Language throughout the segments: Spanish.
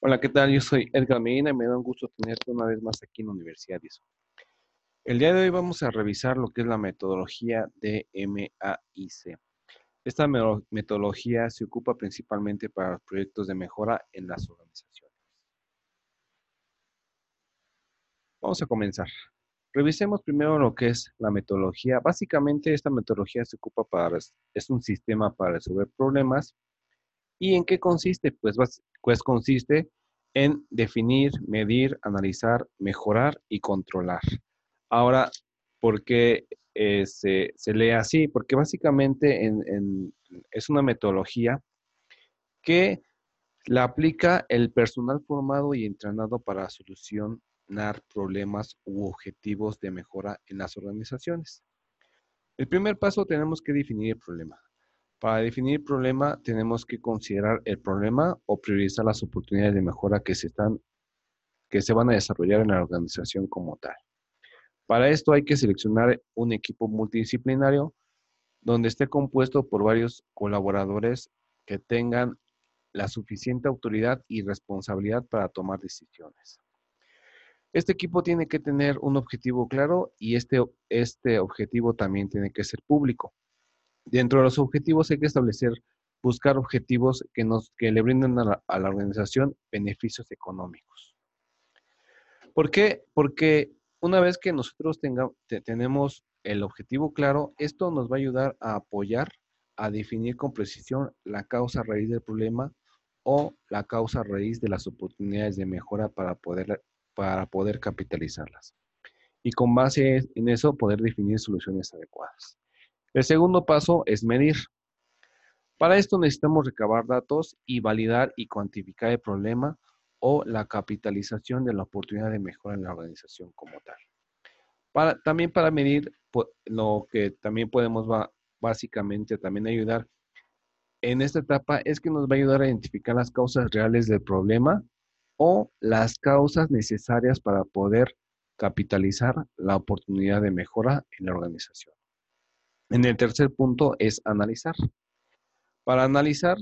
Hola, ¿qué tal? Yo soy Edgar Medina y me da un gusto tenerte una vez más aquí en la Universidad ISO. El día de hoy vamos a revisar lo que es la metodología de MAIC. Esta metodología se ocupa principalmente para los proyectos de mejora en las organizaciones. Vamos a comenzar. Revisemos primero lo que es la metodología. Básicamente esta metodología se ocupa para, es un sistema para resolver problemas ¿Y en qué consiste? Pues, pues consiste en definir, medir, analizar, mejorar y controlar. Ahora, ¿por qué eh, se, lee así? Porque básicamente es una metodología que la aplica el personal formado y entrenado para solucionar problemas u objetivos de mejora en las organizaciones. El primer paso tenemos que definir el problema. Para definir problema, tenemos que considerar el problema o priorizar las oportunidades de mejora que se, están, que se van a desarrollar en la organización como tal. Para esto hay que seleccionar un equipo multidisciplinario donde esté compuesto por varios colaboradores que tengan la suficiente autoridad y responsabilidad para tomar decisiones. Este equipo tiene que tener un objetivo claro y este, este objetivo también tiene que ser público. Dentro de los objetivos hay que establecer, buscar objetivos que, nos, que le brinden a la, organización beneficios económicos. ¿Por qué? Porque una vez que nosotros tenemos el objetivo claro, esto nos va a ayudar a apoyar, a definir con precisión la causa raíz del problema o la causa raíz de las oportunidades de mejora para poder, para poder capitalizarlas. Y con base en eso poder definir soluciones adecuadas. El segundo paso es medir. Para esto necesitamos recabar datos y validar y cuantificar el problema o la capitalización de la oportunidad de mejora en la organización como tal. también para medir lo que también podemos básicamente también ayudar en esta etapa es que nos va a ayudar a identificar las causas reales del problema o las causas necesarias para poder capitalizar la oportunidad de mejora en la organización. En el tercer punto es analizar. Para analizar,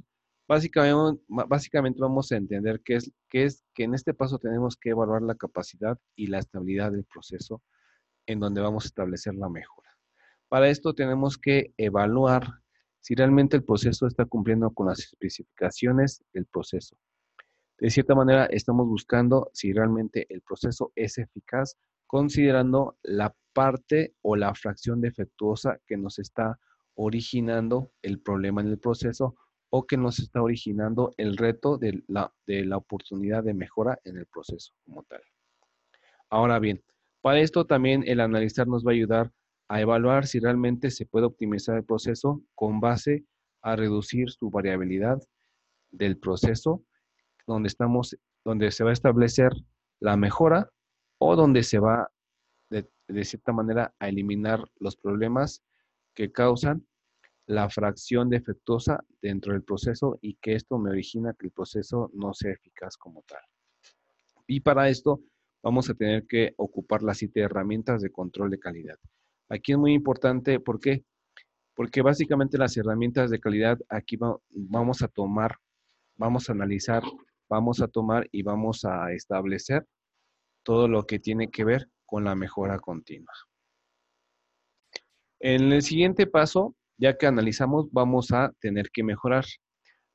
básicamente, vamos a entender qué es, qué es que en este paso tenemos que evaluar la capacidad y la estabilidad del proceso en donde vamos a establecer la mejora. Para esto tenemos que evaluar si realmente el proceso está cumpliendo con las especificaciones del proceso. De cierta manera, estamos buscando si realmente el proceso es eficaz considerando la parte o la fracción defectuosa que nos está originando el problema en el proceso o que nos está originando el reto de la, de la oportunidad de mejora en el proceso como tal. Ahora bien, para esto también el analizar nos va a ayudar a evaluar si realmente se puede optimizar el proceso con base a reducir su variabilidad del proceso, donde estamos, donde se va a establecer la mejora o donde se va de, cierta manera a eliminar los problemas que causan la fracción defectuosa dentro del proceso y que esto me origina que el proceso no sea eficaz como tal. Y para esto vamos a tener que ocupar las siete herramientas de control de calidad. Aquí es muy importante, ¿por qué? Porque básicamente las herramientas de calidad aquí vamos a tomar, vamos a analizar, vamos a tomar y vamos a establecer todo lo que tiene que ver con la mejora continua. En el siguiente paso, ya que analizamos, vamos a tener que mejorar.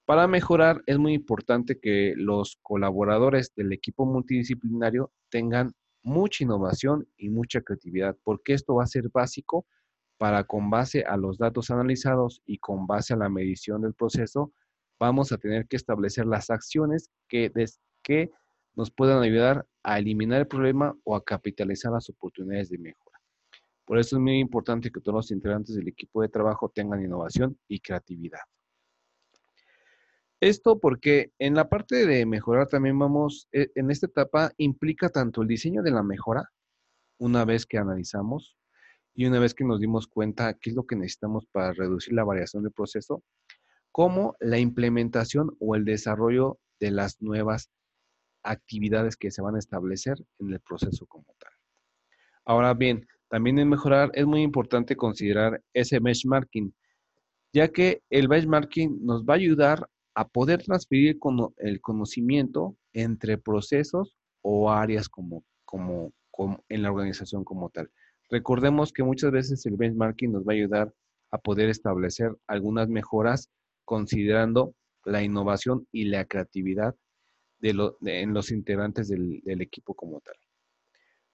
Para mejorar es muy importante que los colaboradores del equipo multidisciplinario tengan mucha innovación y mucha creatividad, porque esto va a ser básico para con base a los datos analizados y con base a la medición del proceso, vamos a tener que establecer las acciones que, que nos puedan ayudar a eliminar el problema o a capitalizar las oportunidades de mejora. Por eso es muy importante que todos los integrantes del equipo de trabajo tengan innovación y creatividad. Esto porque en la parte de mejorar también vamos, eh, en esta etapa implica tanto el diseño de la mejora, una vez que analizamos y una vez que nos dimos cuenta qué es lo que necesitamos para reducir la variación del proceso, como la implementación o el desarrollo de las nuevas actividades que se van a establecer en el proceso como tal. Ahora bien, también en mejorar es muy importante considerar ese benchmarking, ya que el benchmarking nos va a ayudar a poder transferir el conocimiento entre procesos o áreas como, como, como en la organización como tal. Recordemos que muchas veces el benchmarking nos va a ayudar a poder establecer algunas mejoras considerando la innovación y la creatividad de en los integrantes del, equipo como tal.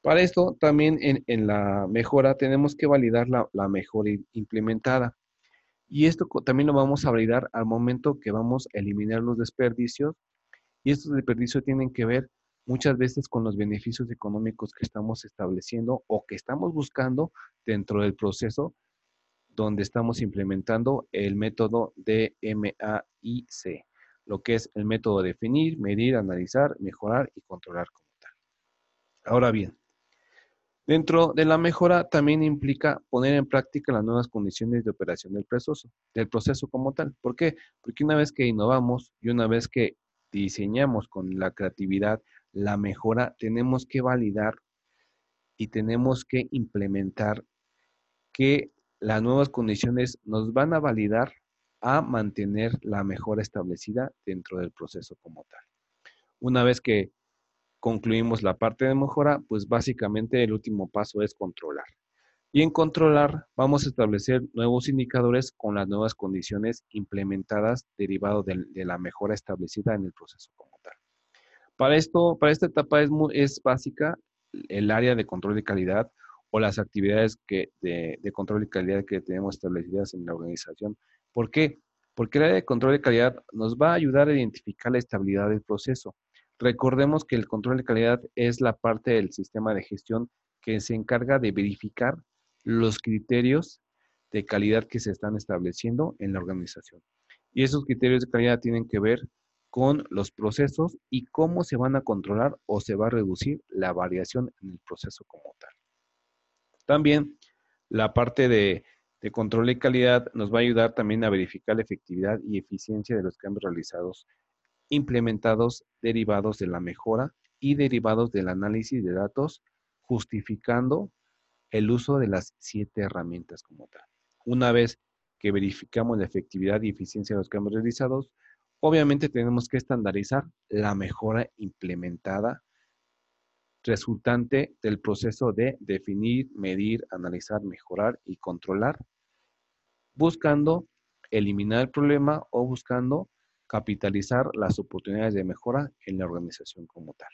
Para esto, también en, la mejora tenemos que validar la, la mejora implementada. Y esto también lo vamos a validar al momento que vamos a eliminar los desperdicios. Y estos desperdicios tienen que ver muchas veces con los beneficios económicos que estamos estableciendo o que estamos buscando dentro del proceso donde estamos implementando el método DMAIC, lo que es el método de definir, medir, analizar, mejorar y controlar como tal. Ahora bien, dentro de la mejora también implica poner en práctica las nuevas condiciones de operación del proceso, del proceso como tal. ¿Por qué? Porque una vez que innovamos y una vez que diseñamos con la creatividad la mejora, tenemos que validar y tenemos que implementar que las nuevas condiciones nos van a validar a mantener la mejora establecida dentro del proceso como tal. Una vez que concluimos la parte de mejora, pues básicamente el último paso es controlar. Y en controlar vamos a establecer nuevos indicadores con las nuevas condiciones implementadas derivado de, la mejora establecida en el proceso como tal. Para esto, para esta etapa es, es básica el área de control de calidad o las actividades que, de, control de calidad que tenemos establecidas en la organización. ¿Por qué? Porque el área de control de calidad nos va a ayudar a identificar la estabilidad del proceso. Recordemos que el control de calidad es la parte del sistema de gestión que se encarga de verificar los criterios de calidad que se están estableciendo en la organización. Y esos criterios de calidad tienen que ver con los procesos y cómo se van a controlar o se va a reducir la variación en el proceso como tal. También la parte de, control de calidad nos va a ayudar también a verificar la efectividad y eficiencia de los cambios realizados, implementados, derivados de la mejora y derivados del análisis de datos, justificando el uso de las siete herramientas como tal. Una vez que verificamos la efectividad y eficiencia de los cambios realizados, obviamente tenemos que estandarizar la mejora implementada resultante del proceso de definir, medir, analizar, mejorar y controlar, buscando eliminar el problema o buscando capitalizar las oportunidades de mejora en la organización como tal.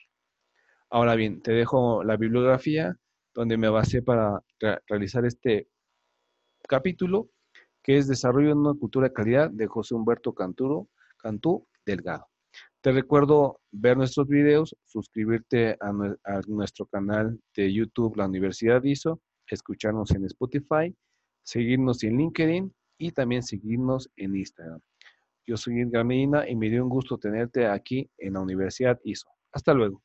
Ahora bien, te dejo la bibliografía donde me basé para realizar este capítulo, que es Desarrollo de una cultura de calidad de José Humberto Canturo, Cantú Delgado. Te recuerdo ver nuestros videos, suscribirte a, nuestro canal de YouTube, la Universidad ISO, escucharnos en Spotify, seguirnos en LinkedIn y también seguirnos en Instagram. Yo soy Edgar Medina y me dio un gusto tenerte aquí en la Universidad ISO. Hasta luego.